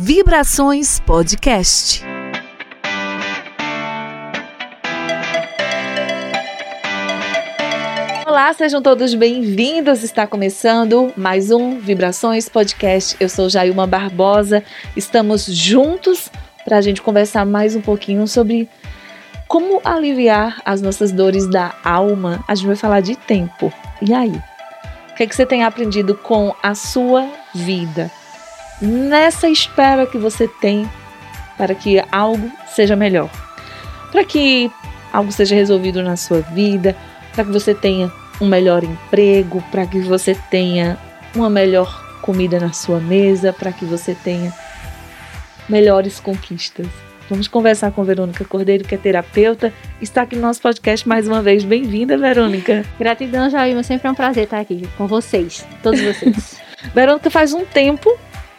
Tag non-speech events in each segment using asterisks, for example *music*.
Vibrações Podcast. Olá, sejam todos bem-vindos. Está começando mais um Vibrações Podcast. Eu sou Jailma Barbosa. Estamos juntos para a gente conversar mais um pouquinho sobre como aliviar as nossas dores da alma. A gente vai falar de tempo. E aí? O que, é que você tem aprendido com a sua vida? Nessa espera que você tem para que algo seja melhor, para que algo seja resolvido na sua vida, para que você tenha um melhor emprego, para que você tenha uma melhor comida na sua mesa, para que você tenha melhores conquistas. Vamos conversar com Verônica Cordeiro, que é terapeuta. Está aqui no nosso podcast mais uma vez. Bem-vinda, Verônica. *laughs* Gratidão, Jailma. Sempre é um prazer estar aqui com vocês, todos vocês. *laughs* Verônica faz um tempo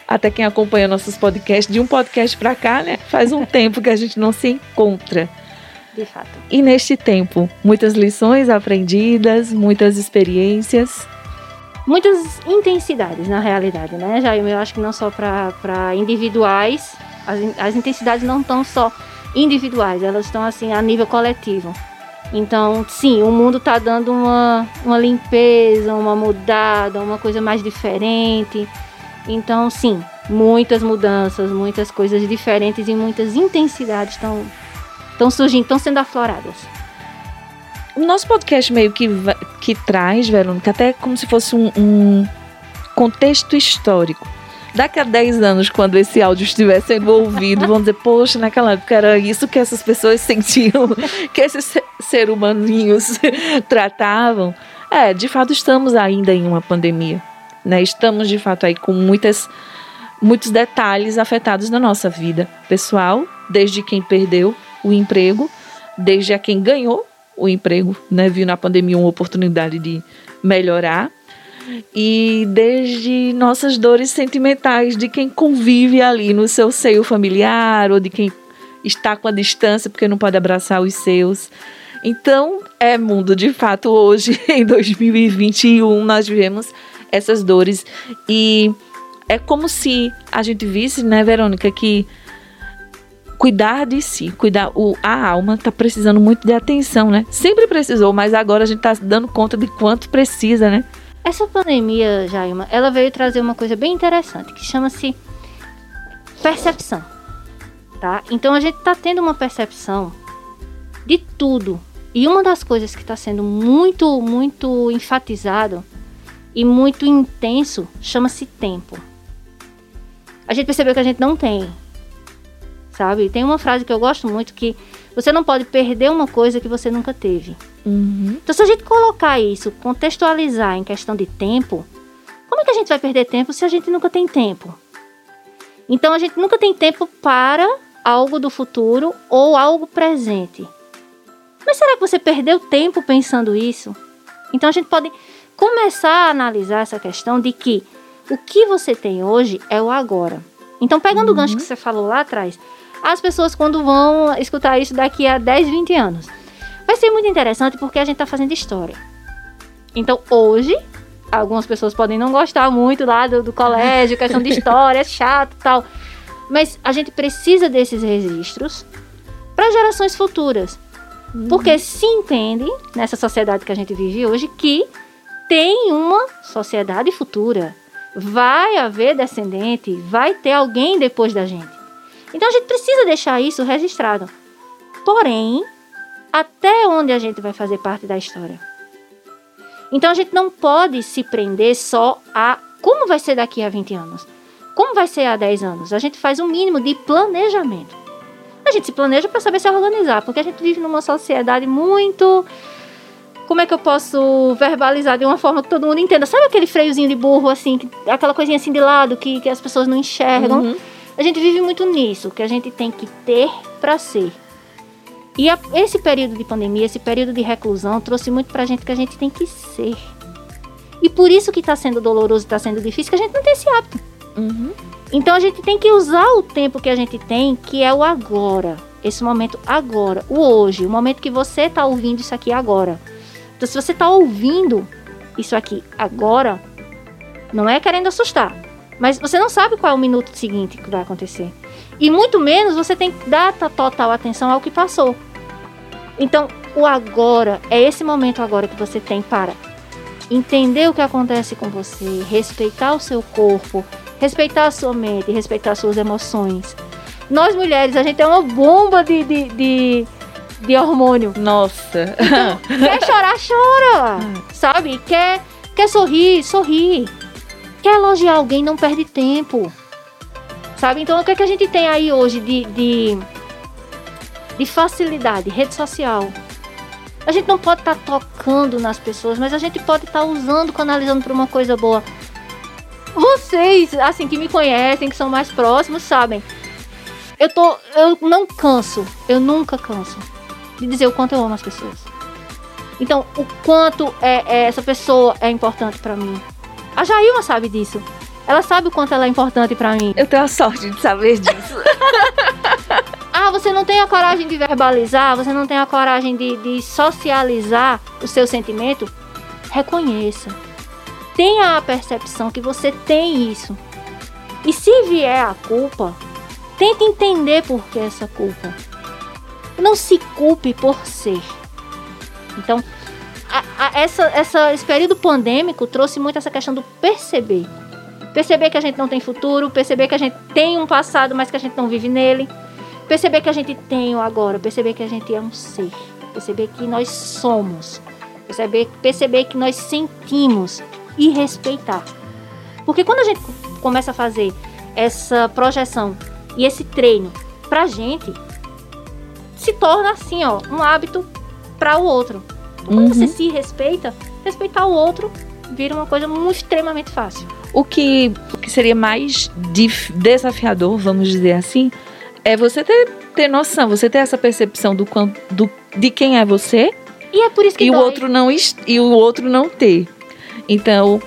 até quem acompanha nossos podcasts, de um podcast para cá, né? Faz um tempo que a gente não se encontra. De fato. E neste tempo, muitas lições aprendidas, muitas experiências. Muitas intensidades, na realidade, né, Jair? Eu acho que não só para individuais, as, as intensidades não estão só individuais, elas estão assim a nível coletivo. Então, sim, o mundo está dando uma, uma limpeza, uma mudada, uma coisa mais diferente. Então, sim, muitas mudanças, muitas coisas diferentes e muitas intensidades estão estão surgindo, estão sendo afloradas. O nosso podcast meio que, que traz, Verônica, até como se fosse um, um contexto histórico. Daqui a 10 anos, quando esse áudio estiver sendo ouvido, vão dizer, poxa, naquela época era isso que essas pessoas sentiam, *laughs* que esses ser humaninhos *laughs* tratavam. É, de fato, estamos ainda em uma pandemia. Né? Estamos de fato aí com muitas, muitos detalhes afetados na nossa vida pessoal, desde quem perdeu o emprego, desde a quem ganhou o emprego, né? viu na pandemia uma oportunidade de melhorar, e desde nossas dores sentimentais de quem convive ali no seu seio familiar ou de quem está com a distância porque não pode abraçar os seus. Então, é mundo de fato hoje, *laughs* em 2021, nós vivemos essas dores. E é como se a gente visse, né, Verônica, que cuidar de si, cuidar o, a alma está precisando muito de atenção, né? Sempre precisou, mas agora a gente está dando conta de quanto precisa, né? Essa pandemia, Jaima, ela veio trazer uma coisa bem interessante que chama-se percepção, tá? Então a gente está tendo uma percepção de tudo e uma das coisas que está sendo muito, muito enfatizado e muito intenso chama-se tempo. A gente percebeu que a gente não tem. Sabe? Tem uma frase que eu gosto muito que você não pode perder uma coisa que você nunca teve. Uhum. Então, se a gente colocar isso, contextualizar em questão de tempo, como é que a gente vai perder tempo se a gente nunca tem tempo? Então, a gente nunca tem tempo para algo do futuro ou algo presente. Mas será que você perdeu tempo pensando isso? Então, a gente pode começar a analisar essa questão de que o que você tem hoje é o agora. Então, pegando uhum. o gancho que você falou lá atrás, as pessoas quando vão escutar isso daqui a 10, 20 anos, vai ser muito interessante porque a gente está fazendo história. Então, hoje, algumas pessoas podem não gostar muito lá do, do colégio, *laughs* questão de história, é chato tal. Mas a gente precisa desses registros para gerações futuras. Uhum. Porque se entende, nessa sociedade que a gente vive hoje, que tem uma sociedade futura. Vai haver descendente, vai ter alguém depois da gente. Então a gente precisa deixar isso registrado. Porém, até onde a gente vai fazer parte da história? Então a gente não pode se prender só a como vai ser daqui a 20 anos. Como vai ser há 10 anos? A gente faz um mínimo de planejamento. A gente se planeja para saber se organizar, porque a gente vive numa sociedade muito como é que eu posso verbalizar de uma forma que todo mundo entenda? Sabe aquele freiozinho de burro, assim, que, aquela coisinha assim de lado que, que as pessoas não enxergam? Uhum. A gente vive muito nisso, que a gente tem que ter para ser. E a, esse período de pandemia, esse período de reclusão, trouxe muito pra gente que a gente tem que ser. E por isso que tá sendo doloroso, tá sendo difícil, que a gente não tem esse hábito. Uhum. Então a gente tem que usar o tempo que a gente tem, que é o agora. Esse momento agora, o hoje, o momento que você tá ouvindo isso aqui agora. Então, se você está ouvindo isso aqui agora, não é querendo assustar, Mas você não sabe qual é o minuto seguinte que vai acontecer. E muito menos você tem que dar total atenção ao que passou. Então, o agora é esse momento agora que você tem para entender o que acontece com você, respeitar o seu corpo, respeitar a sua mente, respeitar as suas emoções. Nós mulheres, a gente é uma bomba de, de, de, de hormônio. Nossa. Então, *laughs* quer chorar, chora. sabe? Quer, quer sorrir, sorri. Quer elogiar alguém, não perde tempo. Sabe? Então, o que, é que a gente tem aí hoje de, de, de facilidade? Rede social. A gente não pode estar tá tocando nas pessoas, mas a gente pode estar tá usando, canalizando para uma coisa boa. Vocês, assim, que me conhecem, que são mais próximos, sabem. Eu tô. Eu não canso. Eu nunca canso de dizer o quanto eu amo as pessoas. Então, o quanto é, é essa pessoa é importante para mim. A Jailma sabe disso. Ela sabe o quanto ela é importante para mim. Eu tenho a sorte de saber disso. *laughs* ah, você não tem a coragem de verbalizar, você não tem a coragem de, de socializar o seu sentimento? Reconheça. Tenha a percepção que você tem isso. E se vier a culpa, tente entender por que essa culpa. Não se culpe por ser. Então, a, a, essa, essa, esse período pandêmico trouxe muito essa questão do perceber. Perceber que a gente não tem futuro, perceber que a gente tem um passado, mas que a gente não vive nele. Perceber que a gente tem o agora, perceber que a gente é um ser. Perceber que nós somos. Perceber, perceber que nós sentimos e respeitar. Porque quando a gente começa a fazer essa projeção e esse treino pra gente, se torna assim, ó, um hábito para o outro. Quando uhum. você se respeita, respeitar o outro vira uma coisa muito extremamente fácil. O que, o que seria mais desafiador, vamos dizer assim, é você ter, ter noção, você ter essa percepção do, do de quem é você. E é por isso que e dói. o outro não e o outro não ter. Então,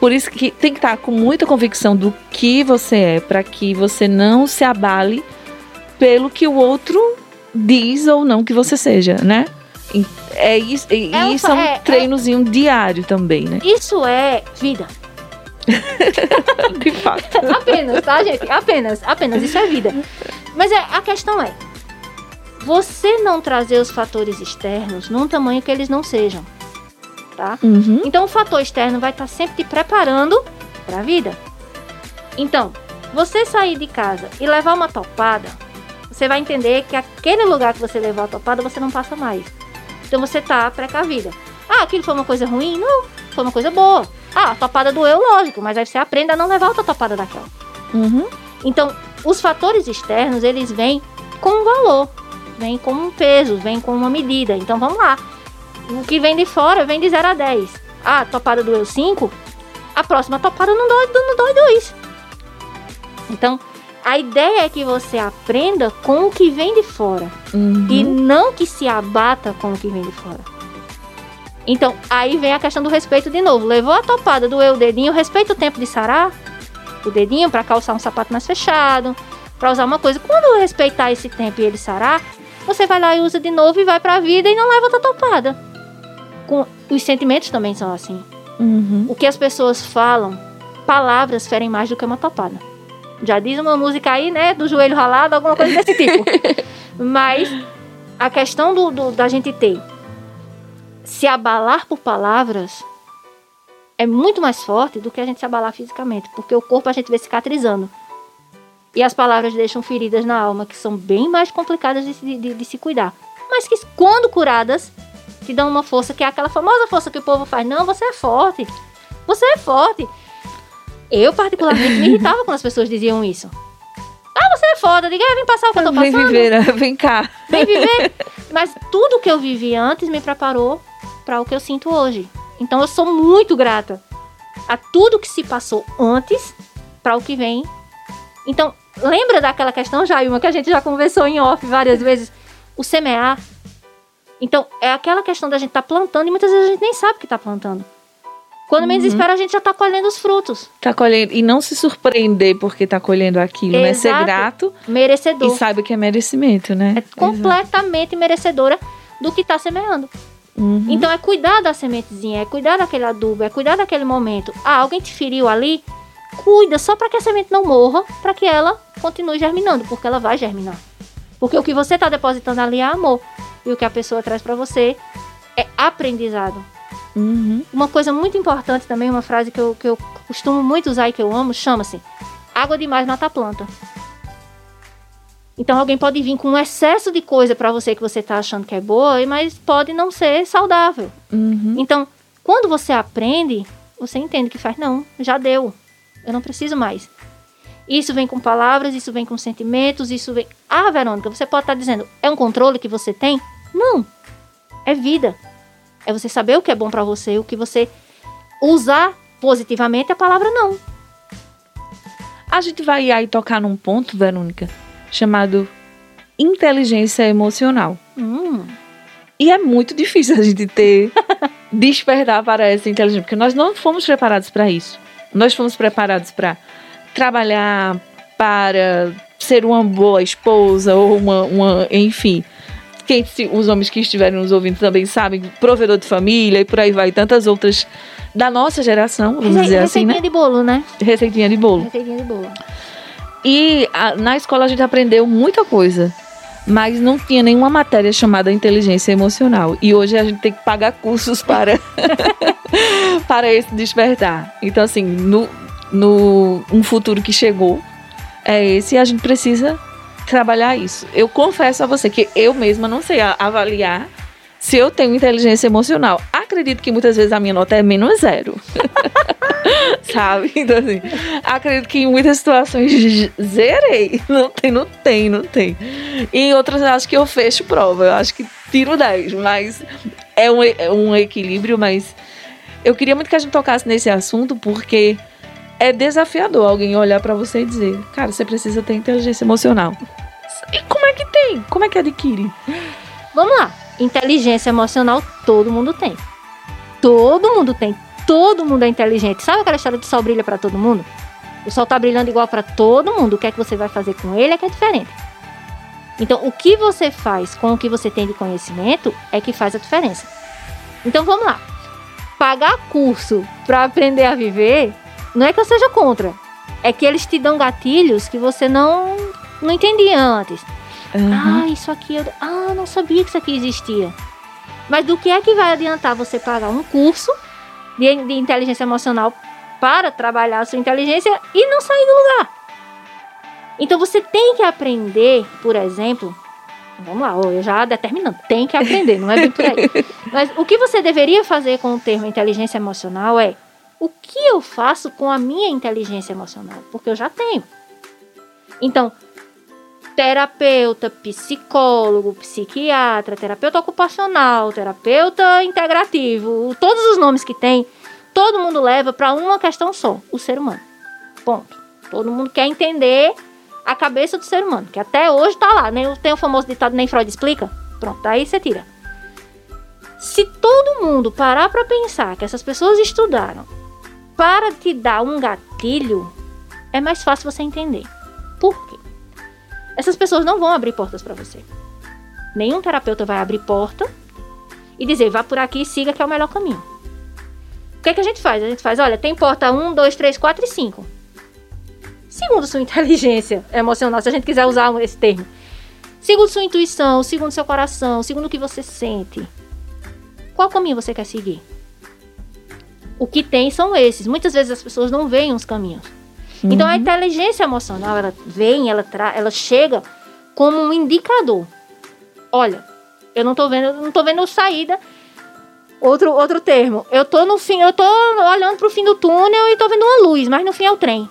por isso que tem que estar com muita convicção do que você é, para que você não se abale pelo que o outro diz ou não que você seja, né? É isso, é, isso é um é, é treinozinho é, diário também, né? Isso é vida. *laughs* De fato. *laughs* apenas, tá, gente? Apenas, apenas. Isso é vida. Mas é, a questão é: você não trazer os fatores externos num tamanho que eles não sejam. Tá? Uhum. Então o fator externo vai estar sempre te preparando para a vida. Então, você sair de casa e levar uma topada você vai entender que aquele lugar que você levou a topada, você não passa mais. Então você tá precavida. Ah, aquilo foi uma coisa ruim? Não, foi uma coisa boa. Ah, a topada doeu, lógico, mas aí você aprende a não levar outra topada daquela. Uhum. Então, os fatores externos, eles vêm com um valor, vêm com um peso, vêm com uma medida. Então vamos lá. O que vem de fora vem de 0 a 10. Ah, a topada doeu 5, a próxima topada não dói, não dói 2. Então, a ideia é que você aprenda com o que vem de fora uhum. e não que se abata com o que vem de fora. Então, aí vem a questão do respeito de novo. Levou a topada, doeu o dedinho, respeita o tempo de sarar o dedinho para calçar um sapato mais fechado, para usar uma coisa. Quando respeitar esse tempo e ele sarar, você vai lá e usa de novo e vai para a vida e não leva outra topada. Com, os sentimentos também são assim. Uhum. O que as pessoas falam, palavras ferem mais do que uma topada. Já diz uma música aí, né? Do joelho ralado, alguma coisa desse tipo. *laughs* Mas a questão do, do, da gente ter se abalar por palavras é muito mais forte do que a gente se abalar fisicamente, porque o corpo a gente vê cicatrizando. E as palavras deixam feridas na alma que são bem mais complicadas de, de, de se cuidar. Mas que, quando curadas, te dão uma força que é aquela famosa força que o povo faz. Não, você é forte. Você é forte. Eu, particularmente, me irritava quando as pessoas diziam isso. Ah, você é foda. Diga, vem passar o que eu tô passando. Vem viver, né? vem cá. Vem viver. Mas tudo que eu vivi antes me preparou para o que eu sinto hoje. Então eu sou muito grata a tudo que se passou antes para o que vem. Então, lembra daquela questão, Jailma, que a gente já conversou em off várias vezes? O semear. Então, é aquela questão da gente estar tá plantando e muitas vezes a gente nem sabe que está plantando. Quando menos uhum. espera, a gente já está colhendo os frutos. Tá colhendo. E não se surpreender porque está colhendo aquilo, Exato. né? Ser grato. Merecedor. E sabe que é merecimento, né? É completamente Exato. merecedora do que está semeando. Uhum. Então é cuidar da sementezinha, é cuidar daquele adubo, é cuidar daquele momento. Ah, alguém te feriu ali? cuida só para que a semente não morra, para que ela continue germinando, porque ela vai germinar. Porque o que você está depositando ali é amor. E o que a pessoa traz para você é aprendizado. Uhum. Uma coisa muito importante também, uma frase que eu, que eu costumo muito usar e que eu amo, chama-se água demais mata a planta. Então alguém pode vir com um excesso de coisa para você que você está achando que é boa, mas pode não ser saudável. Uhum. Então, quando você aprende, você entende que faz, não, já deu. Eu não preciso mais. Isso vem com palavras, isso vem com sentimentos, isso vem. Ah, Verônica, você pode estar dizendo, é um controle que você tem? Não. É vida. É você saber o que é bom para você, o que você usar positivamente a palavra não. A gente vai aí tocar num ponto, Verônica, chamado inteligência emocional. Hum. E é muito difícil a gente ter *laughs* despertar para essa inteligência, porque nós não fomos preparados para isso. Nós fomos preparados para trabalhar, para ser uma boa esposa ou uma, uma enfim. Quem, se- os homens que estiverem nos ouvindo também sabem, provedor de família e por aí vai, tantas outras da nossa geração, vamos Rece- dizer assim, receitinha né? de bolo, né? Receitinha de bolo. Receitinha de bolo. E a- na escola a gente aprendeu muita coisa, mas não tinha nenhuma matéria chamada inteligência emocional. E hoje a gente tem que pagar cursos para, *laughs* para esse despertar. Então, assim, no, no um futuro que chegou, é esse e a gente precisa trabalhar isso. Eu confesso a você que eu mesma não sei avaliar se eu tenho inteligência emocional. Acredito que muitas vezes a minha nota é menos zero. *laughs* Sabe? Então, assim, acredito que em muitas situações *laughs* zerei. Não tem, não tem, não tem. E em outras eu acho que eu fecho prova. Eu acho que tiro 10, mas é um, é um equilíbrio, mas eu queria muito que a gente tocasse nesse assunto porque é desafiador alguém olhar pra você e dizer, cara, você precisa ter inteligência emocional. E como é que tem? Como é que adquire? Vamos lá. Inteligência emocional todo mundo tem. Todo mundo tem. Todo mundo é inteligente. Sabe aquela história de sol brilha pra todo mundo? O sol tá brilhando igual pra todo mundo. O que é que você vai fazer com ele é que é diferente. Então, o que você faz com o que você tem de conhecimento é que faz a diferença. Então, vamos lá. Pagar curso pra aprender a viver não é que eu seja contra. É que eles te dão gatilhos que você não não entendia antes. Aham. Ah, isso aqui eu. Ah, não sabia que isso aqui existia. Mas do que é que vai adiantar você pagar um curso de, de inteligência emocional para trabalhar a sua inteligência e não sair do lugar? Então você tem que aprender, por exemplo. Vamos lá, eu já determinando, tem que aprender, não é bem por aí. *laughs* Mas o que você deveria fazer com o termo inteligência emocional é o que eu faço com a minha inteligência emocional? Porque eu já tenho. Então, terapeuta, psicólogo, psiquiatra, terapeuta ocupacional, terapeuta integrativo, todos os nomes que tem, todo mundo leva para uma questão só, o ser humano. Ponto. Todo mundo quer entender a cabeça do ser humano, que até hoje tá lá, nem tem o famoso ditado nem Freud explica. Pronto, daí você tira. Se todo mundo parar para pensar que essas pessoas estudaram para te dar um gatilho, é mais fácil você entender. Por quê? essas pessoas não vão abrir portas para você. Nenhum terapeuta vai abrir porta e dizer, vá por aqui e siga que é o melhor caminho. O que, é que a gente faz? A gente faz, olha, tem porta 1, 2, 3, 4 e 5. Segundo sua *laughs* inteligência emocional, se a gente quiser usar esse termo. Segundo sua intuição, segundo seu coração, segundo o que você sente. Qual caminho você quer seguir? O que tem são esses. Muitas vezes as pessoas não veem os caminhos. Então a inteligência emocional, ela vem, ela, tra ela chega como um indicador. Olha, eu não tô vendo, não tô vendo saída. Outro, outro termo. Eu tô no fim, eu tô olhando pro fim do túnel e tô vendo uma luz, mas no fim é o trem.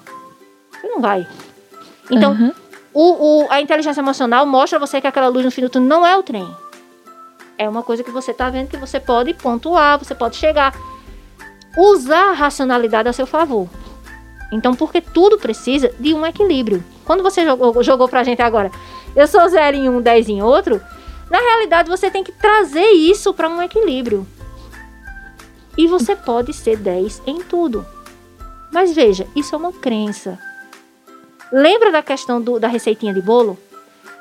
Você não vai. Então, Aham. o, o- a inteligência emocional mostra a você que aquela luz no fim do túnel não é o trem. É uma coisa que você tá vendo que você pode pontuar, você pode chegar. Usar a racionalidade a seu favor. Então, porque tudo precisa de um equilíbrio. Quando você jogou, jogou pra gente agora, eu sou zero em um, 10 em outro, na realidade você tem que trazer isso para um equilíbrio. E você pode ser 10 em tudo. Mas veja, isso é uma crença. Lembra da questão do- da receitinha de bolo?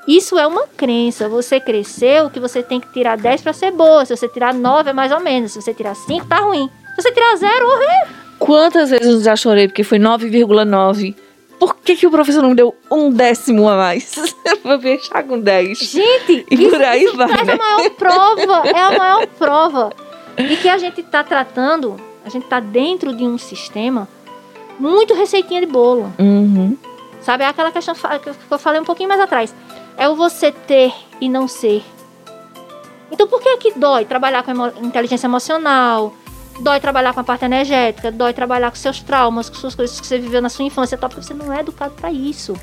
Isso é uma crença. Você cresceu que você tem que tirar 10 para ser boa. Se você tirar 9 é mais ou menos. Se você tirar 5, tá ruim. Você tirar 0, horrível. Quantas vezes eu já chorei porque foi 9,9. Por que, que o professor não deu um décimo a mais? *laughs* Vou fechar com 10. Gente, E isso, por aí isso vai, traz né? a maior prova, é a maior prova de que a gente tá tratando, a gente tá dentro de um sistema muito receitinha de bolo. Uhum. Sabe? É aquela questão que eu falei um pouquinho mais atrás. É o você ter e não ser. Então por que que dói trabalhar com emo- inteligência emocional? Dói trabalhar com a parte energética, dói trabalhar com seus traumas, com suas coisas que você viveu na sua infância, tal, porque você não é educado para isso.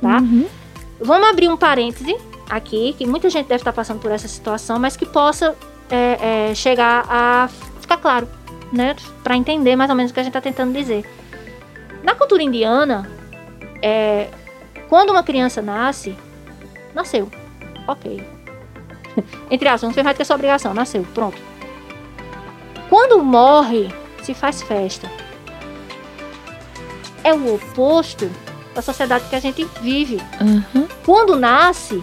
Tá? Uhum. Vamos abrir um parêntese aqui, que muita gente deve estar passando por essa situação, mas que possa é, é, chegar a ficar claro, né? Para entender mais ou menos o que a gente está tentando dizer. Na cultura indiana, é, quando uma criança nasce, nasceu, ok. *laughs* Entre aspas, não fez mais que a sua obrigação, nasceu, pronto. Quando morre, se faz festa. É o oposto da sociedade que a gente vive Uhum. quando nasce,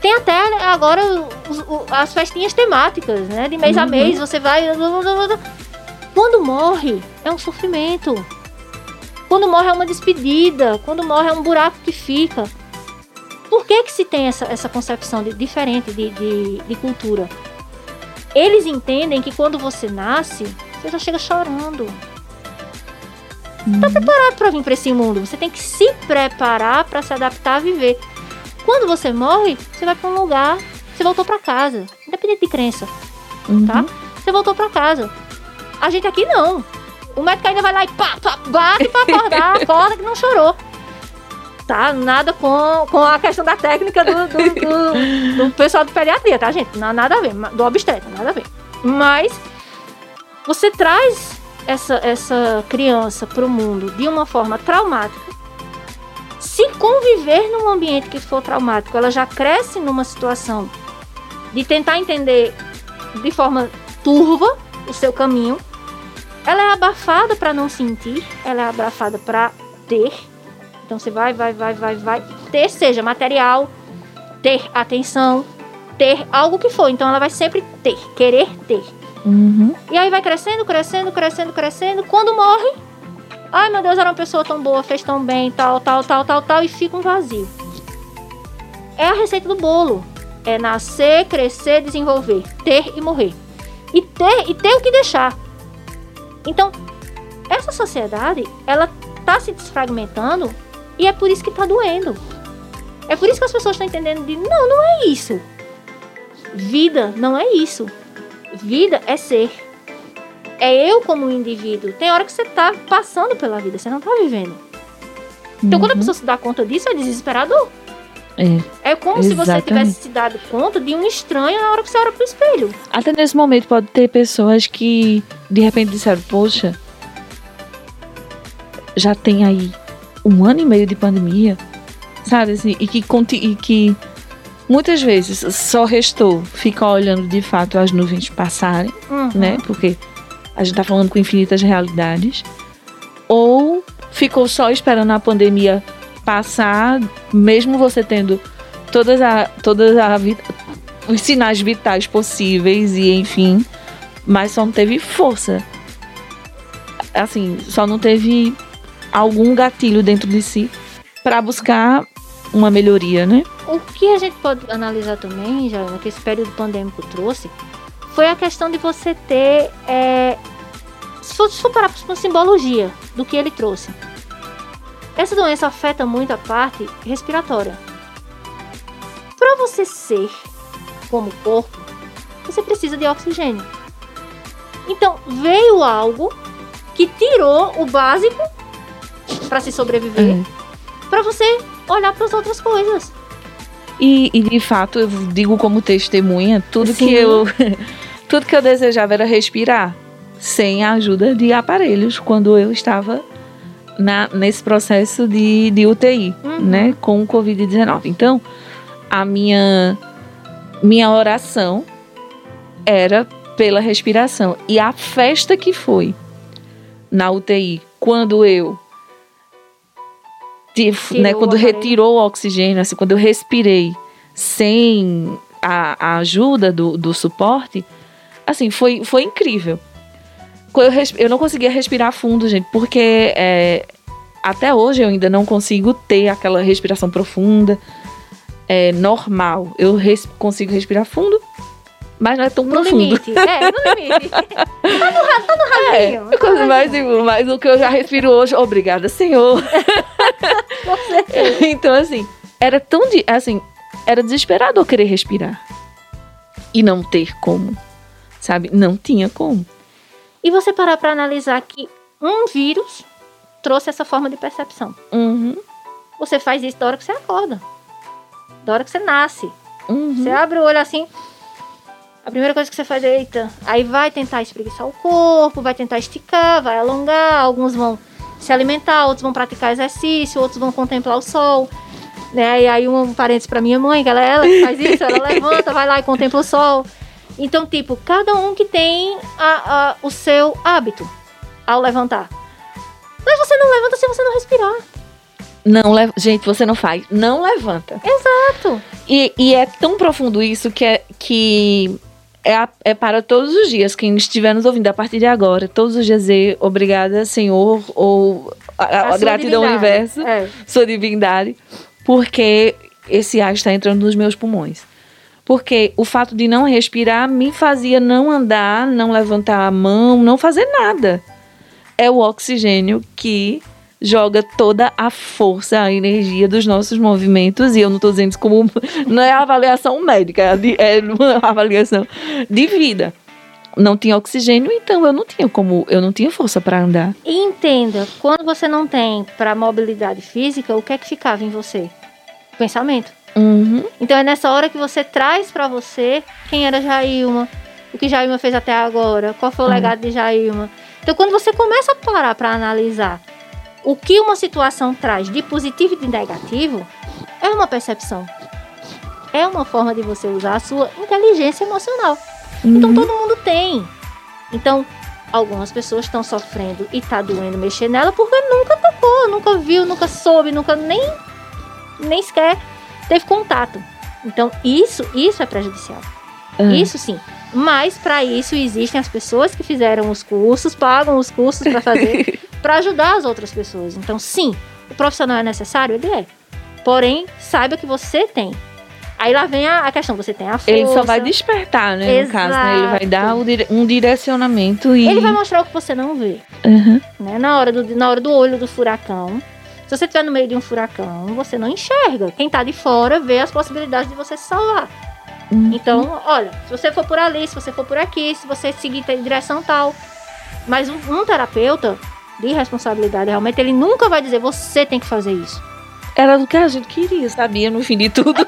tem até agora os- o- as festinhas temáticas, né? De mês a Uhum. mês, você vai. Quando morre, é um sofrimento. Quando morre é uma despedida. Quando morre é um buraco que fica. Por que, que se tem essa, essa concepção de- diferente de, de, de cultura? Eles entendem que quando você nasce, você já chega chorando preparado para vir para esse mundo. Você tem que se preparar para se adaptar a viver. Quando você morre, você vai para um lugar, você voltou para casa, independente de crença, Uhum. tá? Você voltou para casa. A gente aqui não. O médico ainda vai lá e pá, pá, bate para acordar, *laughs* acorda que não chorou. Tá? Nada com, com a questão da técnica do, do, *laughs* do- do pessoal de pediatria, tá, gente? Na- Nada a ver. Do obstetra, nada a ver. Mas você traz essa, essa criança para o mundo de uma forma traumática. Se conviver num ambiente que for traumático, ela já cresce numa situação de tentar entender de forma turva o seu caminho. Ela é abafada para não sentir, ela é abafada para ter. Então você vai, vai, vai, vai, vai ter, seja material, ter atenção, ter algo que for. Então ela vai sempre ter, querer ter. Uhum. E aí vai crescendo, crescendo, crescendo, crescendo. Quando morre, ai meu Deus, era uma pessoa tão boa, fez tão bem, tal, tal, tal, tal, tal, e fica um vazio. É a receita do bolo. É nascer, crescer, desenvolver, ter e morrer. E ter e ter o que deixar. Então, essa sociedade, ela tá se desfragmentando e é por isso que tá doendo. É por isso que as pessoas estão entendendo de não, não é isso. Vida não é isso. Vida é ser. É eu como indivíduo. Tem hora que você tá passando pela vida, você não tá vivendo. Então quando a Uhum. pessoa se dá conta disso, é desesperador. É. É como se você Exatamente. tivesse se dado conta de um estranho na hora que você olha pro espelho. Até nesse momento pode ter pessoas que de repente disseram, poxa, já tem aí um ano e meio de pandemia, sabe assim, e que, e que muitas vezes só restou ficar olhando de fato as nuvens passarem, Uhum. né? Porque a gente tá falando com infinitas realidades. Ou ficou só esperando a pandemia passar, mesmo você tendo todas a, todas a, os sinais vitais possíveis e enfim, mas só não teve força. Assim, só não teve algum gatilho dentro de si para buscar uma melhoria, né? O que a gente pode analisar também, já que esse período pandêmico trouxe, foi a questão de você ter. é, parar por simbologia do que ele trouxe. Essa doença afeta muito a parte respiratória. Para você ser como corpo, você precisa de oxigênio. Então, veio algo que tirou o básico para se sobreviver, É. para você olhar para as outras coisas. E, e, de fato, eu digo como testemunha, tudo Sim. que eu *laughs* tudo que eu desejava era respirar sem a ajuda de aparelhos quando eu estava na, nesse processo de, de UTI, Uhum. né, com o COVID-19. Então, a minha minha oração era pela respiração e a festa que foi na UTI quando eu Tirou né, quando retirou o oxigênio, assim, quando eu respirei sem a, a ajuda do, do suporte, assim, foi, foi incrível. Eu, eu não conseguia respirar fundo, gente, porque é, até hoje eu ainda não consigo ter aquela respiração profunda, é, normal. Eu res- consigo respirar fundo, mas não é tão No profundo. limite. *laughs* É, no limite. tá no, tá no É, rasinho. é coisa mais, mais o que eu já respiro hoje. Obrigada, Senhor. *laughs* *laughs* Então, assim, era tão. de- Assim, era desesperador querer respirar. E não ter como. Sabe? Não tinha como. E você parar pra analisar que um vírus trouxe essa forma de percepção. Uhum, Você faz isso da hora que você acorda. Da hora que você nasce. uhum. Você abre o olho assim. A primeira coisa que você faz é, eita, aí vai tentar espreguiçar o corpo, vai tentar esticar, vai alongar, alguns vão se alimentar, outros vão praticar exercício, outros vão contemplar o sol. Né? E aí um parênteses pra minha mãe, que ela, ela que faz isso, ela *laughs* levanta, vai lá e contempla o sol. Então, tipo, cada um que tem a- a- o seu hábito ao levantar. Mas você não levanta se você não respirar. Não, gente, você não faz. Não levanta. Exato. E, e é tão profundo isso que é, que é, a- é para todos os dias. Quem estiver nos ouvindo a partir de agora, todos os dias dizer obrigada, Senhor, ou a, a- gratidão ao universo, É. sua divindade, porque esse ar está entrando nos meus pulmões. Porque o fato de não respirar me fazia não andar, não levantar a mão, não fazer nada. É o oxigênio que joga toda a força, a energia dos nossos movimentos. E eu não estou dizendo isso como. *laughs* Não é avaliação médica, é é uma *laughs* avaliação de vida. Não tinha oxigênio, então eu não tinha como. Eu não tinha força para andar. E entenda, quando você não tem para mobilidade física, o que é que ficava em você? Pensamento. Uhum. Então é nessa hora que você traz para você quem era Jailma, o que Jailma fez até agora, qual foi o Uhum. legado de Jailma. Então quando você começa a parar para analisar o que uma situação traz de positivo e de negativo, é uma percepção. É uma forma de você usar a sua inteligência emocional. Então Uhum. todo mundo tem. Então, algumas pessoas estão sofrendo e tá doendo mexer nela porque nunca tocou, nunca viu, nunca soube, nunca nem nem sequer teve contato. Então, isso, isso é prejudicial. Uhum. Isso sim. Mas para isso existem as pessoas que fizeram os cursos, pagam os cursos para fazer, *laughs* para ajudar as outras pessoas. Então, sim, o profissional é necessário, ele é. Porém, saiba que você tem. Aí lá vem a, a questão, você tem a força. Ele só vai despertar, né? No caso, né? Ele vai Exato. dar o dire- um direcionamento e. Ele vai mostrar o que você não vê. Uhum. né? Na hora do, na hora do olho do furacão. Se você estiver no meio de um furacão, você não enxerga. Quem tá de fora vê as possibilidades de você se salvar. Uhum. Então, olha, se você for por ali, se você for por aqui, se você seguir em direção tal. Mas um, um terapeuta de responsabilidade, realmente, ele nunca vai dizer você tem que fazer isso. Era do que a gente queria, sabia? No fim de tudo. *laughs*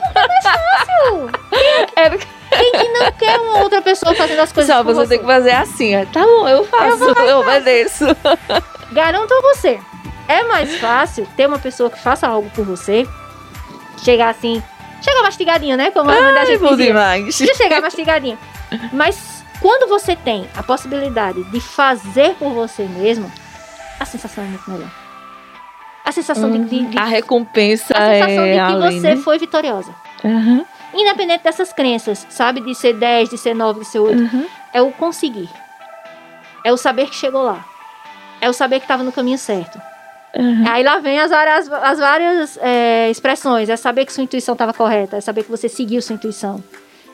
Era Quem que não quer uma outra pessoa fazendo as coisas Só você você? tem que fazer assim. ó. Tá bom, eu faço, eu, obedeço. *laughs* Garanto a você, é mais fácil ter uma pessoa que faça algo por você, chegar assim, chegar mastigadinho, né? Como a mãe da gente bom dizia. demais. de chegar mastigadinho. Mas quando você tem a possibilidade de fazer por você mesmo, a sensação é muito melhor. A sensação de, de, de- A recompensa a sensação é de que além, você né? foi vitoriosa. Uhum, Independente dessas crenças, sabe? De ser 10, de ser 9, de ser 8. uhum. É o conseguir. É o saber que chegou lá. É o saber que estava no caminho certo. Uhum. Aí lá vem as várias, as várias é, expressões. É saber que sua intuição estava correta. É saber que você seguiu sua intuição.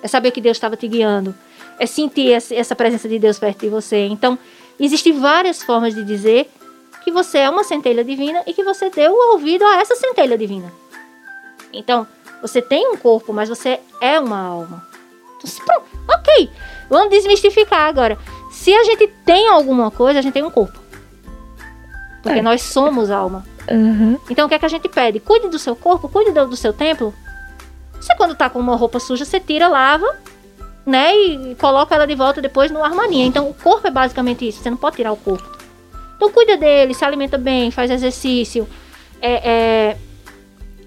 É saber que Deus estava te guiando. É sentir essa, presença de Deus perto de você. Então, existem várias formas de dizer que você é uma centelha divina e que você deu ouvido a essa centelha divina. Então, você tem um corpo, mas você é uma alma. Então, ok, vamos desmistificar agora. Se a gente tem alguma coisa, a gente tem um corpo. Porque É. nós somos alma. Uhum. Então o que é que a gente pede? Cuide do seu corpo, cuide do, do seu templo. Você quando tá com uma roupa suja, você tira, lava, né? E coloca ela de volta depois no armarinho. Então o corpo é basicamente isso. Você não pode tirar o corpo. Então cuida dele, se alimenta bem, faz exercício. É, é,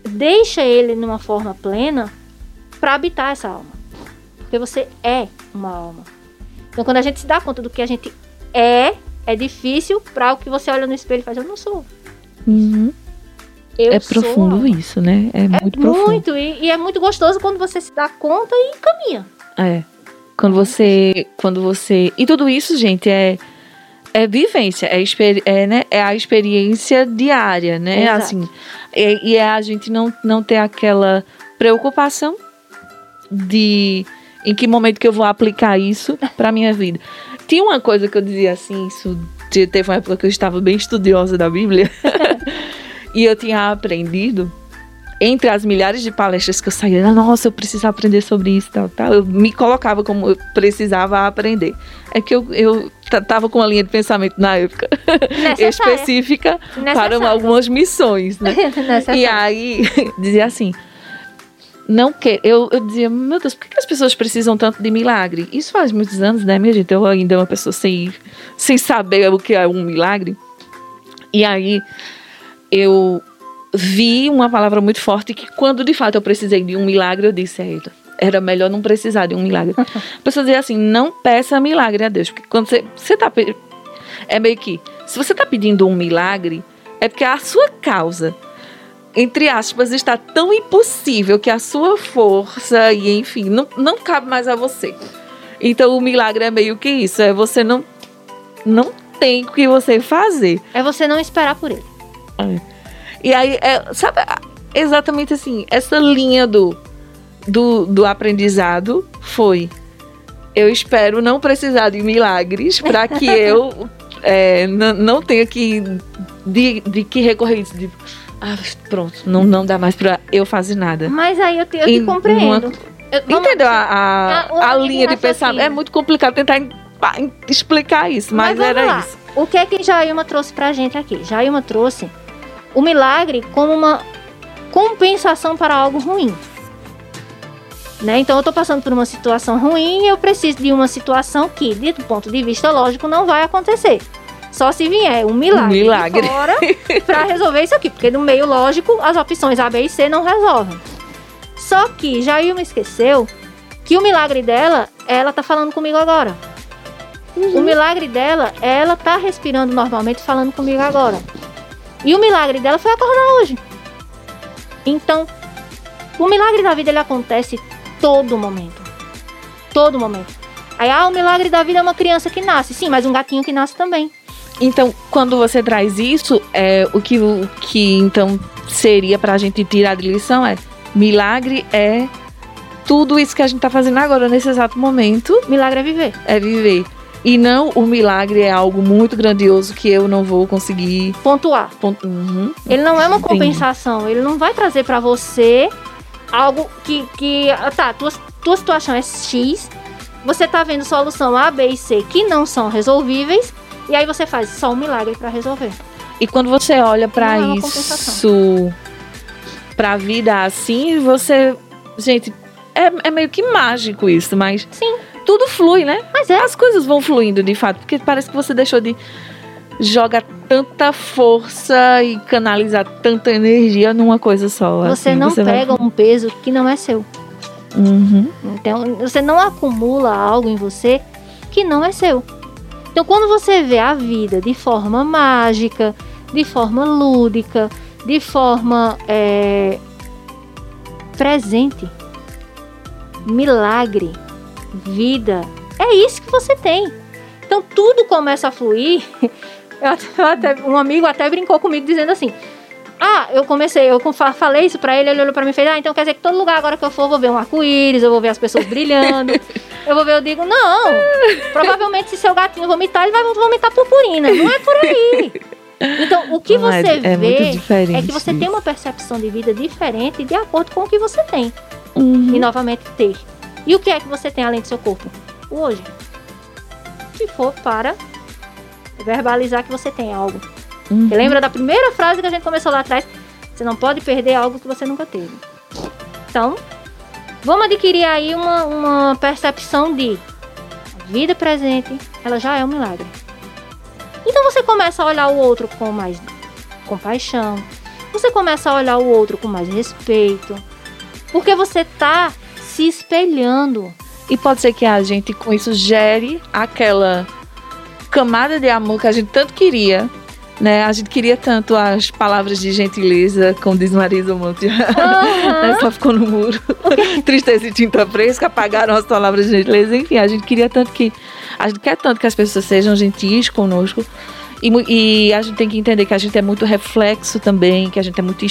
deixa ele numa forma plena para habitar essa alma. Porque você é uma alma. Então quando a gente se dá conta do que a gente é, é difícil para o que você olha no espelho e faz, eu não sou. Uhum. Eu É sou profundo isso, né? É, É muito profundo. muito, e, e é muito gostoso quando você se dá conta e caminha. É. Quando você. Quando você. E tudo isso, gente, é é vivência, é, é, né, é a experiência diária, né? Exato. Assim, e, e é a gente não, não ter aquela preocupação de em que momento que eu vou aplicar isso para minha vida. Tinha uma coisa que eu dizia assim, isso te- teve uma época que eu estava bem estudiosa da Bíblia *laughs* e eu tinha aprendido entre as milhares de palestras que eu saía, nossa, eu preciso aprender sobre isso, tal, tal. Eu me colocava como eu precisava aprender. É que eu, eu tava com uma linha de pensamento na época Necessária. *laughs* específica para algumas missões, né? *laughs* E aí, dizia assim. Não que eu, eu dizia, meu Deus, por que as pessoas precisam tanto de milagre? Isso faz muitos anos, né, minha gente? Eu ainda uma pessoa sem, sem saber o que é um milagre. E aí, eu vi uma palavra muito forte que quando de fato eu precisei de um milagre, eu disse, "Eita, era melhor não precisar de um milagre. *laughs* A pessoa dizia assim, não peça milagre a Deus, porque quando você, você tá é meio que, se você tá pedindo um milagre, é porque a sua causa entre aspas, está tão impossível que a sua força e, enfim, não, não cabe mais a você. Então, o milagre é meio que isso, é você não, não tem o que você fazer. É você não esperar por ele. E aí, é, sabe, exatamente assim, essa linha do, do, do aprendizado foi, eu espero não precisar de milagres para que *laughs* eu é, não tenha que, de, de que recorrer de, ah, pronto, não, não dá mais para eu fazer nada. Mas aí eu te, eu te compreendo. uma- Eu- vamos- Entendeu a, a, Ah, uma a linha de pensamento? É muito complicado tentar em- em- explicar isso, mas, vamos era lá. isso. O que é que Jailma trouxe pra gente aqui? Jailma trouxe o milagre como uma compensação para algo ruim. Né? Então eu tô passando por uma situação ruim e eu preciso de uma situação que, do ponto de vista lógico, não vai acontecer. Só se vier um milagre, Um milagre. de fora *laughs* para resolver isso aqui, porque no meio lógico as opções A, B e C não resolvem. Só que Jailma esqueceu que o milagre dela, ela tá falando comigo agora. O milagre dela, ela tá respirando normalmente, falando comigo agora. E o milagre dela foi acordar hoje. Então, o milagre da vida ele acontece todo momento. Todo momento. Aí, ah, o milagre da vida é uma criança que nasce. Sim, mas um gatinho que nasce também. Então, quando você traz isso, é, o, que, o que então seria pra gente tirar de lição é milagre é tudo isso que a gente tá fazendo agora, nesse exato momento, Milagre é viver. é viver. E não o milagre é algo muito grandioso que eu não vou conseguir. Pontuar. pon- Uhum. Ele não é uma compensação. Ele não vai trazer pra você algo que, que ah, tá, tua, tua situação é X, você tá vendo solução A, B e C que não são resolvíveis, e aí você faz só um milagre pra resolver. E quando você olha pra Não é isso, compensação. pra vida assim, você. Gente, é, é meio que mágico isso, mas Sim, tudo flui, né? mas é. As coisas vão fluindo de fato, porque parece que você deixou de jogar tanta força e canalizar tanta energia numa coisa só. Você assim, não vai- pega um peso que não é seu. Uhum. Então, você não acumula algo em você que não é seu. Então, quando você vê a vida de forma mágica, de forma lúdica, de forma é, presente, milagre, vida, é isso que você tem. Então, tudo começa a fluir. *laughs* Até- um amigo até brincou comigo dizendo assim: ah, eu comecei, eu falei isso pra ele, ele olhou pra mim e fez, ah, então quer dizer que todo lugar agora que eu for, eu vou ver um arco-íris, eu vou ver as pessoas brilhando, *laughs* eu vou ver, eu digo, não, provavelmente se seu gatinho vomitar, ele vai vomitar purpurina, não é por aí. Então, o que Não, é- você é vê é que você tem uma percepção de vida diferente de acordo com o que você tem. Uhum. E novamente ter. E o que é que você tem além do seu corpo? Hoje. Se for para verbalizar que você tem algo. Uhum. Você lembra da primeira frase que a gente começou lá atrás? Você não pode perder algo que você nunca teve. Então, vamos adquirir aí uma, uma percepção de vida presente, ela já é um milagre. Então você começa a olhar o outro com mais compaixão. Você começa a olhar o outro com mais respeito. Porque você tá se espelhando. E pode ser que a gente com isso gere aquela camada de amor que a gente tanto queria, Né? A gente queria tanto as palavras de gentileza, como diz Marisa Monte. Aham. *laughs* né? Só ficou no muro. *laughs* Tristeza e tinta fresca, apagaram as palavras de gentileza. Enfim, a gente queria tanto que. A gente quer tanto que as pessoas sejam gentis conosco. E, e a gente tem que entender que a gente é muito reflexo também, que a gente é muito.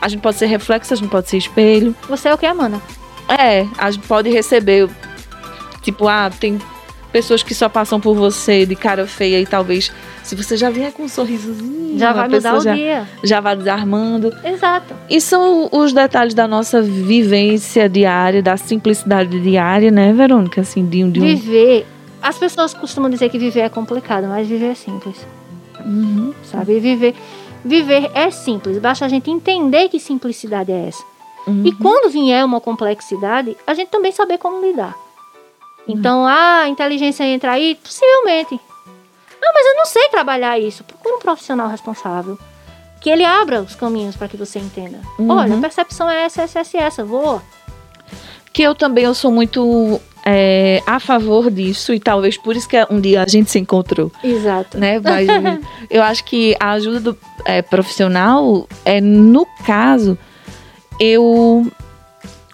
A gente pode ser reflexo, a gente pode ser espelho. Você é o que, Amanda? É, a gente pode receber. Tipo, ah, tem pessoas que só passam por você de cara feia e talvez, se você já vier com um sorrisozinho, Já a vai mudar o já, dia. já vai desarmando. Exato. E são os detalhes da nossa vivência diária, da simplicidade diária, né, Verônica? Assim, de um. De um... Viver. As pessoas costumam dizer que viver é complicado, mas viver é simples. Uhum. Sabe? Viver, viver é simples. Basta a gente entender que simplicidade é essa. Uhum. E quando vier uma complexidade, a gente também saber como lidar. Então, ah, a inteligência entra aí? Possivelmente. Ah, mas eu não sei trabalhar isso. Procura um profissional responsável. Que ele abra os caminhos para que você entenda. Uhum. Olha, a percepção é essa, essa, essa, essa. Voa. Que eu também eu sou muito é, a favor disso, e talvez por isso que um dia a gente se encontrou. Exato. né? Mas *laughs* eu acho que a ajuda do é, profissional é, no caso, eu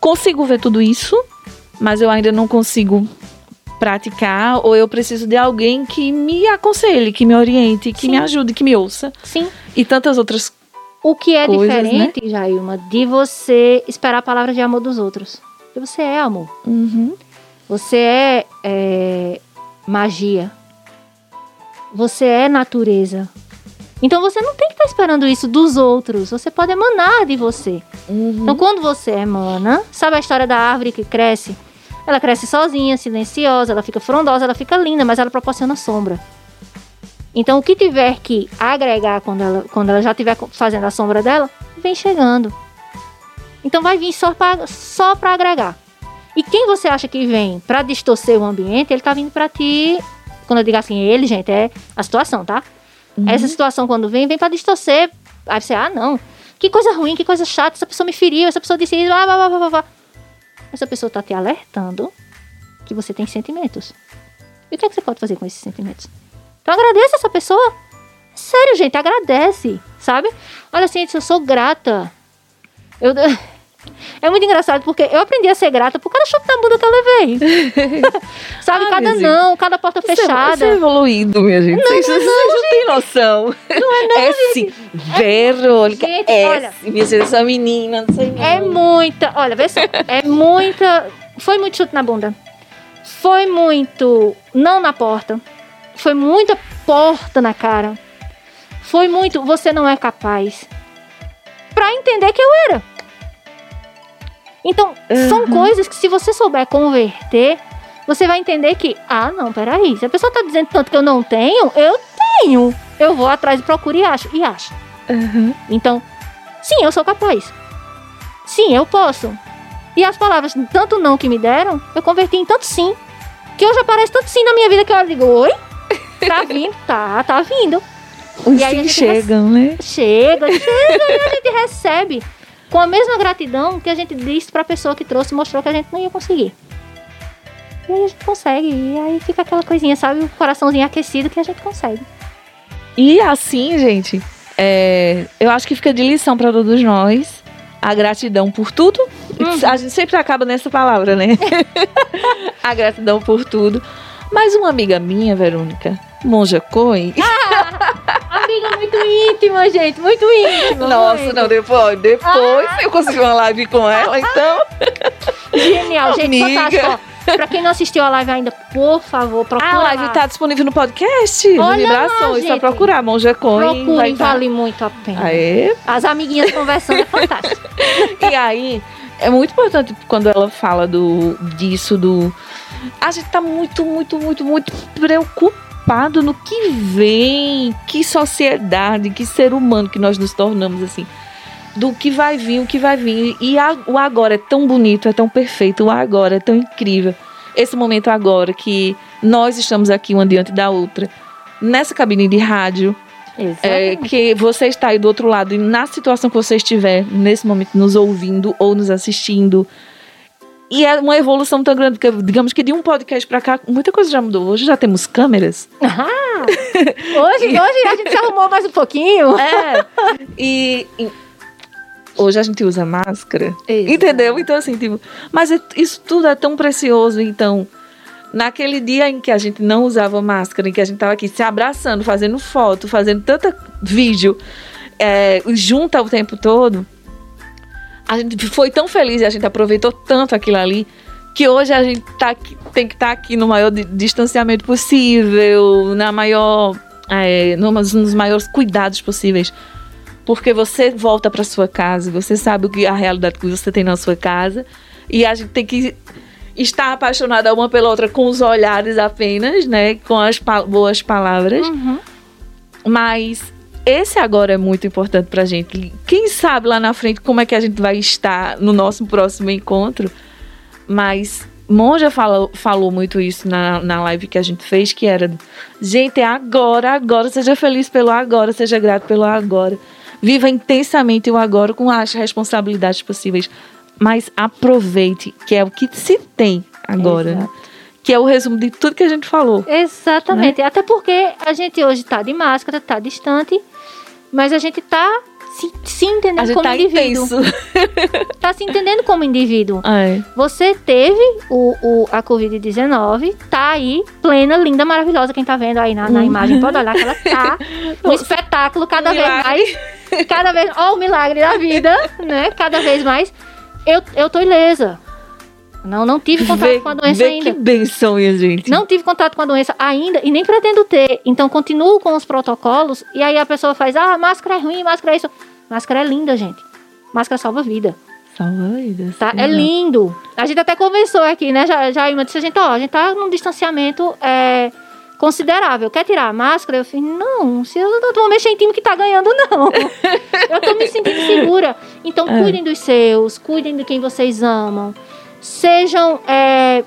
consigo ver tudo isso, mas eu ainda não consigo praticar, ou eu preciso de alguém que me aconselhe, que me oriente, que Sim. me ajude, que me ouça. Sim. E tantas outras. O que é Coisas, diferente, Jailma, de você esperar a palavra de amor dos outros. Porque você é amor. Uhum. Você é, é, magia. Você é natureza. Então você não tem que estar esperando isso dos outros. Você pode emanar de você. Uhum. Então quando você emana, sabe a história da árvore que cresce? Ela cresce sozinha, silenciosa, ela fica frondosa, ela fica linda, mas ela proporciona sombra. Então o que tiver que agregar quando ela, quando ela já estiver fazendo a sombra dela, vem chegando. Então vai vir só para só pra agregar. E quem você acha que vem para distorcer o ambiente, ele tá vindo para ti. Quando eu digo assim, ele, gente, é a situação, tá? Uhum. Essa situação quando vem, vem para distorcer. Aí você, ah, não. Que coisa ruim, que coisa chata, essa pessoa me feriu, essa pessoa disse isso, blá, blá, blá, blá, blá. Essa pessoa tá te alertando que você tem sentimentos. E o que, é que você pode fazer com esses sentimentos? Então agradeça essa pessoa. Sério, gente, agradece, sabe? Olha assim, eu sou grata. Eu... *laughs* É muito engraçado porque eu aprendi a ser grata por cada chute na bunda que eu levei. *laughs* sabe? Ah, cada não, cada porta Você é- fechada. Você é evoluído, minha gente. vocês vocês não têm noção. Não é não, É sim. Verônica. Gente, é olha. sim. Minha gente, essa menina, não sei É não. muita. Olha, vê só. É muita. Foi muito chute na bunda. Foi muito. Não na porta. Foi muita porta na cara. Foi muito. Você não é capaz. Pra entender que eu era. Então, são Uhum. coisas que se você souber converter, você vai entender que, ah, não, peraí. Se a pessoa tá dizendo tanto que eu não tenho, eu tenho. Eu vou atrás e procuro e acho. E acho. Uhum. Então, sim, eu sou capaz. Sim, eu posso. E as palavras, tanto não que me deram, eu converti em tanto sim. Que hoje aparece tanto sim na minha vida que eu digo, oi? Tá *laughs* vindo? tá, tá vindo. Os E sim chegam, né? Chega, chega e a gente recebe com a mesma gratidão que a gente disse pra pessoa que trouxe, mostrou que a gente não ia conseguir. E aí a gente consegue. E aí fica aquela coisinha, sabe? O coraçãozinho aquecido que a gente consegue. E assim, gente, é, eu acho que fica de lição para todos nós a gratidão por tudo. Uhum. A gente sempre acaba nessa palavra, né? *laughs* a gratidão por tudo. Mas uma amiga minha, Verônica, Monja Coen. Amiga muito íntima, gente. Muito íntima. Nossa, muito. não, depois, depois eu consegui uma live com ela, então. Genial, gente. Fantástico. Pra quem não assistiu a live ainda, por favor, procura A live tá disponível no podcast, no Olha lá, Vibrações. Só gente. procurar Monja vai Procurem, tá. vale muito a pena. Aê, As amiguinhas conversando é fantástico. *laughs* E aí, é muito importante quando ela fala do disso, do. A gente tá muito, muito, muito, muito preocupado no que vem, que sociedade, que ser humano que nós nos tornamos, assim. Do que vai vir, o que vai vir. E a- o agora é tão bonito, é tão perfeito, o agora é tão incrível. Esse momento agora que nós estamos aqui uma diante da outra, nessa cabine de rádio, é, que você está aí do outro lado e na situação que você estiver nesse momento nos ouvindo ou nos assistindo, E é uma evolução tão grande, porque digamos que de um podcast pra cá, muita coisa já mudou. Hoje já temos câmeras. Ah, hoje, *laughs* hoje a gente se arrumou mais um pouquinho. É. E, e hoje a gente usa máscara. Exato. Entendeu? Então, assim, tipo, mas é- isso tudo é tão precioso. Então, naquele dia em que a gente não usava máscara, em que a gente tava aqui se abraçando, fazendo foto, fazendo tanta vídeo é, junta o tempo todo, a gente foi tão feliz e a gente aproveitou tanto aquilo ali. Que hoje a gente tá aqui- tem que estar aqui no maior di- distanciamento possível, na maior, é, nos, nos maiores cuidados possíveis. Porque você volta para sua casa, você sabe o que a realidade que você tem na sua casa, e a gente tem que estar apaixonada uma pela outra com os olhares apenas, né, com as pa- boas palavras. Uhum. Mas esse agora é muito importante pra gente. Quem sabe lá na frente como é que a gente vai estar no nosso próximo encontro. Mas Monja falou, falou muito isso na, na live que a gente fez, que era gente, é agora, agora, seja feliz pelo agora, seja grato pelo agora. Viva intensamente o agora com as responsabilidades possíveis. Mas aproveite, que é o que se tem agora. né? Que é o resumo de tudo que a gente falou. Exatamente. Até porque a gente hoje tá de máscara, tá distante, mas a gente tá se, se entendendo como tá indivíduo. intenso. *laughs* Tá se entendendo como indivíduo. É. Você teve o, o- a Covid-19, tá aí, plena, linda, maravilhosa. Quem tá vendo aí na, na Uhum. imagem pode olhar que ela tá *laughs* um espetáculo cada Um vez milagre. mais. Cada vez. Ó, o milagre da vida, né? Cada vez mais. Eu, eu tô ilesa. Não, não tive contato Vê- com a doença vê ainda. Que benção, minha gente. Não tive contato com a doença ainda e nem pretendo ter. Então continuo com os protocolos e aí a pessoa faz: ah, máscara é ruim, máscara é isso. Máscara é linda, gente. Máscara salva vida, Salva vidas. tá? É lindo. A gente até conversou aqui, né? Já, já Ima disse a gente: ó, a gente tá num distanciamento é, considerável. Quer tirar a máscara? Eu fiz: não, se eu não vou mexer em time que tá ganhando, não. *laughs* eu tô me sentindo segura. Então É. cuidem dos seus, cuidem de quem vocês amam. Sejam é,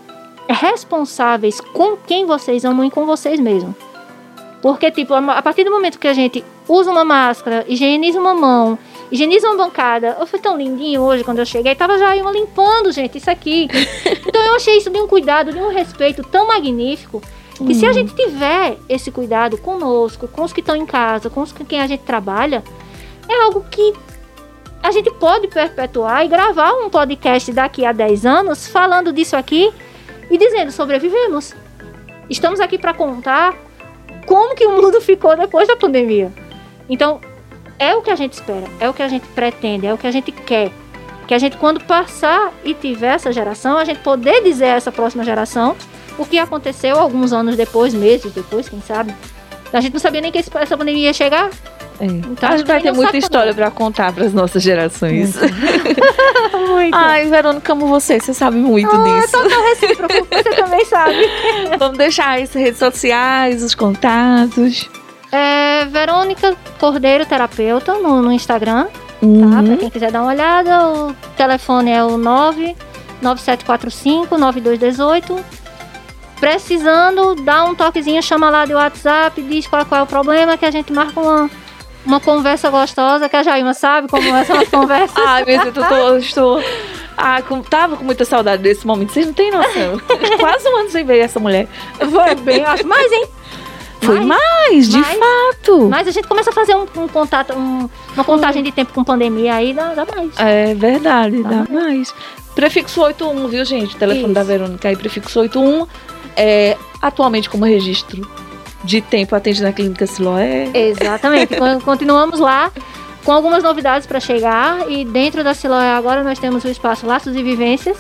responsáveis com quem vocês amam e com vocês mesmos. Porque, tipo, a partir do momento que a gente usa uma máscara, higieniza uma mão, higieniza uma bancada. Eu fui tão lindinho hoje quando eu cheguei, tava já uma limpando, gente, isso aqui. *laughs* Então eu achei isso de um cuidado, de um respeito tão magnífico. Que se a gente tiver esse cuidado conosco, com os que estão em casa, com os com quem a gente trabalha, é algo que a gente pode perpetuar e gravar um podcast daqui a 10 anos falando disso aqui e dizendo sobrevivemos. Estamos aqui para contar como que o mundo *laughs* ficou depois da pandemia. Então, é o que a gente espera, é o que a gente pretende, é o que a gente quer. Que a gente, quando passar e tiver essa geração, a gente poder dizer a essa próxima geração o que aconteceu alguns anos depois, meses depois, quem sabe. A gente não sabia nem que essa pandemia ia chegar. É. Então, a gente vai ter muita história pra contar pras nossas gerações. Muito. *laughs* Ai, Verônica, como você, você sabe muito disso. Total recíproco, *laughs* você também sabe. Vamos deixar as redes sociais, os contatos. É Verônica Cordeiro Terapeuta no, no Instagram, tá? Uhum. Pra quem quiser dar uma olhada, o telefone é o 99745 9218. Precisando, dá um toquezinho, chama lá de WhatsApp, diz qual, qual é o problema, que a gente marca uma, uma conversa gostosa, que a Jaima sabe como é essa *laughs* conversa. Ai, meu Deus, eu tô, estou. Ah, com- tava com muita saudade desse momento. Vocês não têm noção. *laughs* Quase um ano sem ver essa mulher. Foi bem, acho. Mas, hein? Foi Mas- mais, de mas- fato. Mas a gente começa a fazer um, um contato, um- uma contagem de tempo com pandemia aí, dá, dá mais. É verdade, Dá dá mais. Prefixo 81, viu, gente? Telefone Isso. da Verônica aí, prefixo 81. É, atualmente, como registro de tempo, atende na Clínica Siloé. Exatamente. *laughs* Con- Continuamos lá com algumas novidades para chegar e dentro da Siloé agora nós temos o espaço Laços e Vivências,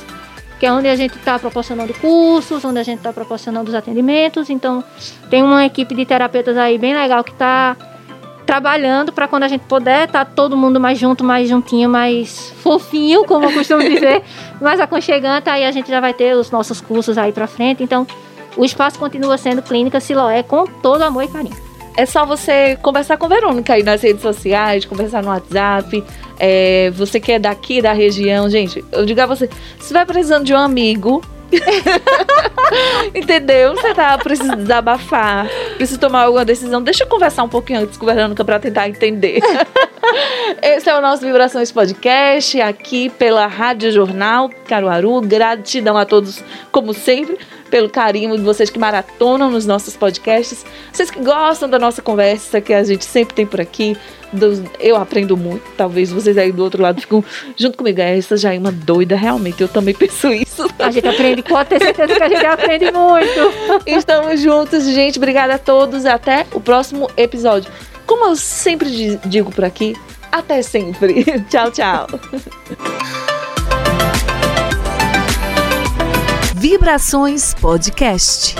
que é onde a gente está proporcionando cursos, onde a gente está proporcionando os atendimentos. Então tem uma equipe de terapeutas aí bem legal que está trabalhando para quando a gente puder estar todo mundo mais junto, mais juntinho, mais fofinho, como eu costumo dizer, *laughs* mais aconchegante, aí a gente já vai ter os nossos cursos aí para frente. Então o espaço continua sendo Clínica Siloé com todo amor e carinho. É só você conversar com Verônica aí nas redes sociais, conversar no WhatsApp. É, você que é daqui da região, gente, eu digo a você, se vai precisando de um amigo *laughs* Entendeu? Você tá precisando desabafar, precisa tomar alguma decisão. Deixa eu conversar um pouquinho antes com Verônica pra tentar entender. *laughs* Esse é o nosso Vibrações Podcast, aqui pela Rádio Jornal Caruaru. Gratidão a todos, como sempre, pelo carinho de vocês que maratonam nos nossos podcasts. Vocês que gostam da nossa conversa que a gente sempre tem por aqui. Eu aprendo muito, talvez vocês aí do outro lado ficam junto comigo. É, essa já é uma doida, realmente. Eu também penso *laughs* isso. A gente aprende, pode ter certeza que a gente aprende muito. *laughs* Estamos juntos, gente. Obrigada a todos. Até o próximo episódio. Como eu sempre digo por aqui, até sempre. *laughs* tchau, tchau. Vibrações Podcast.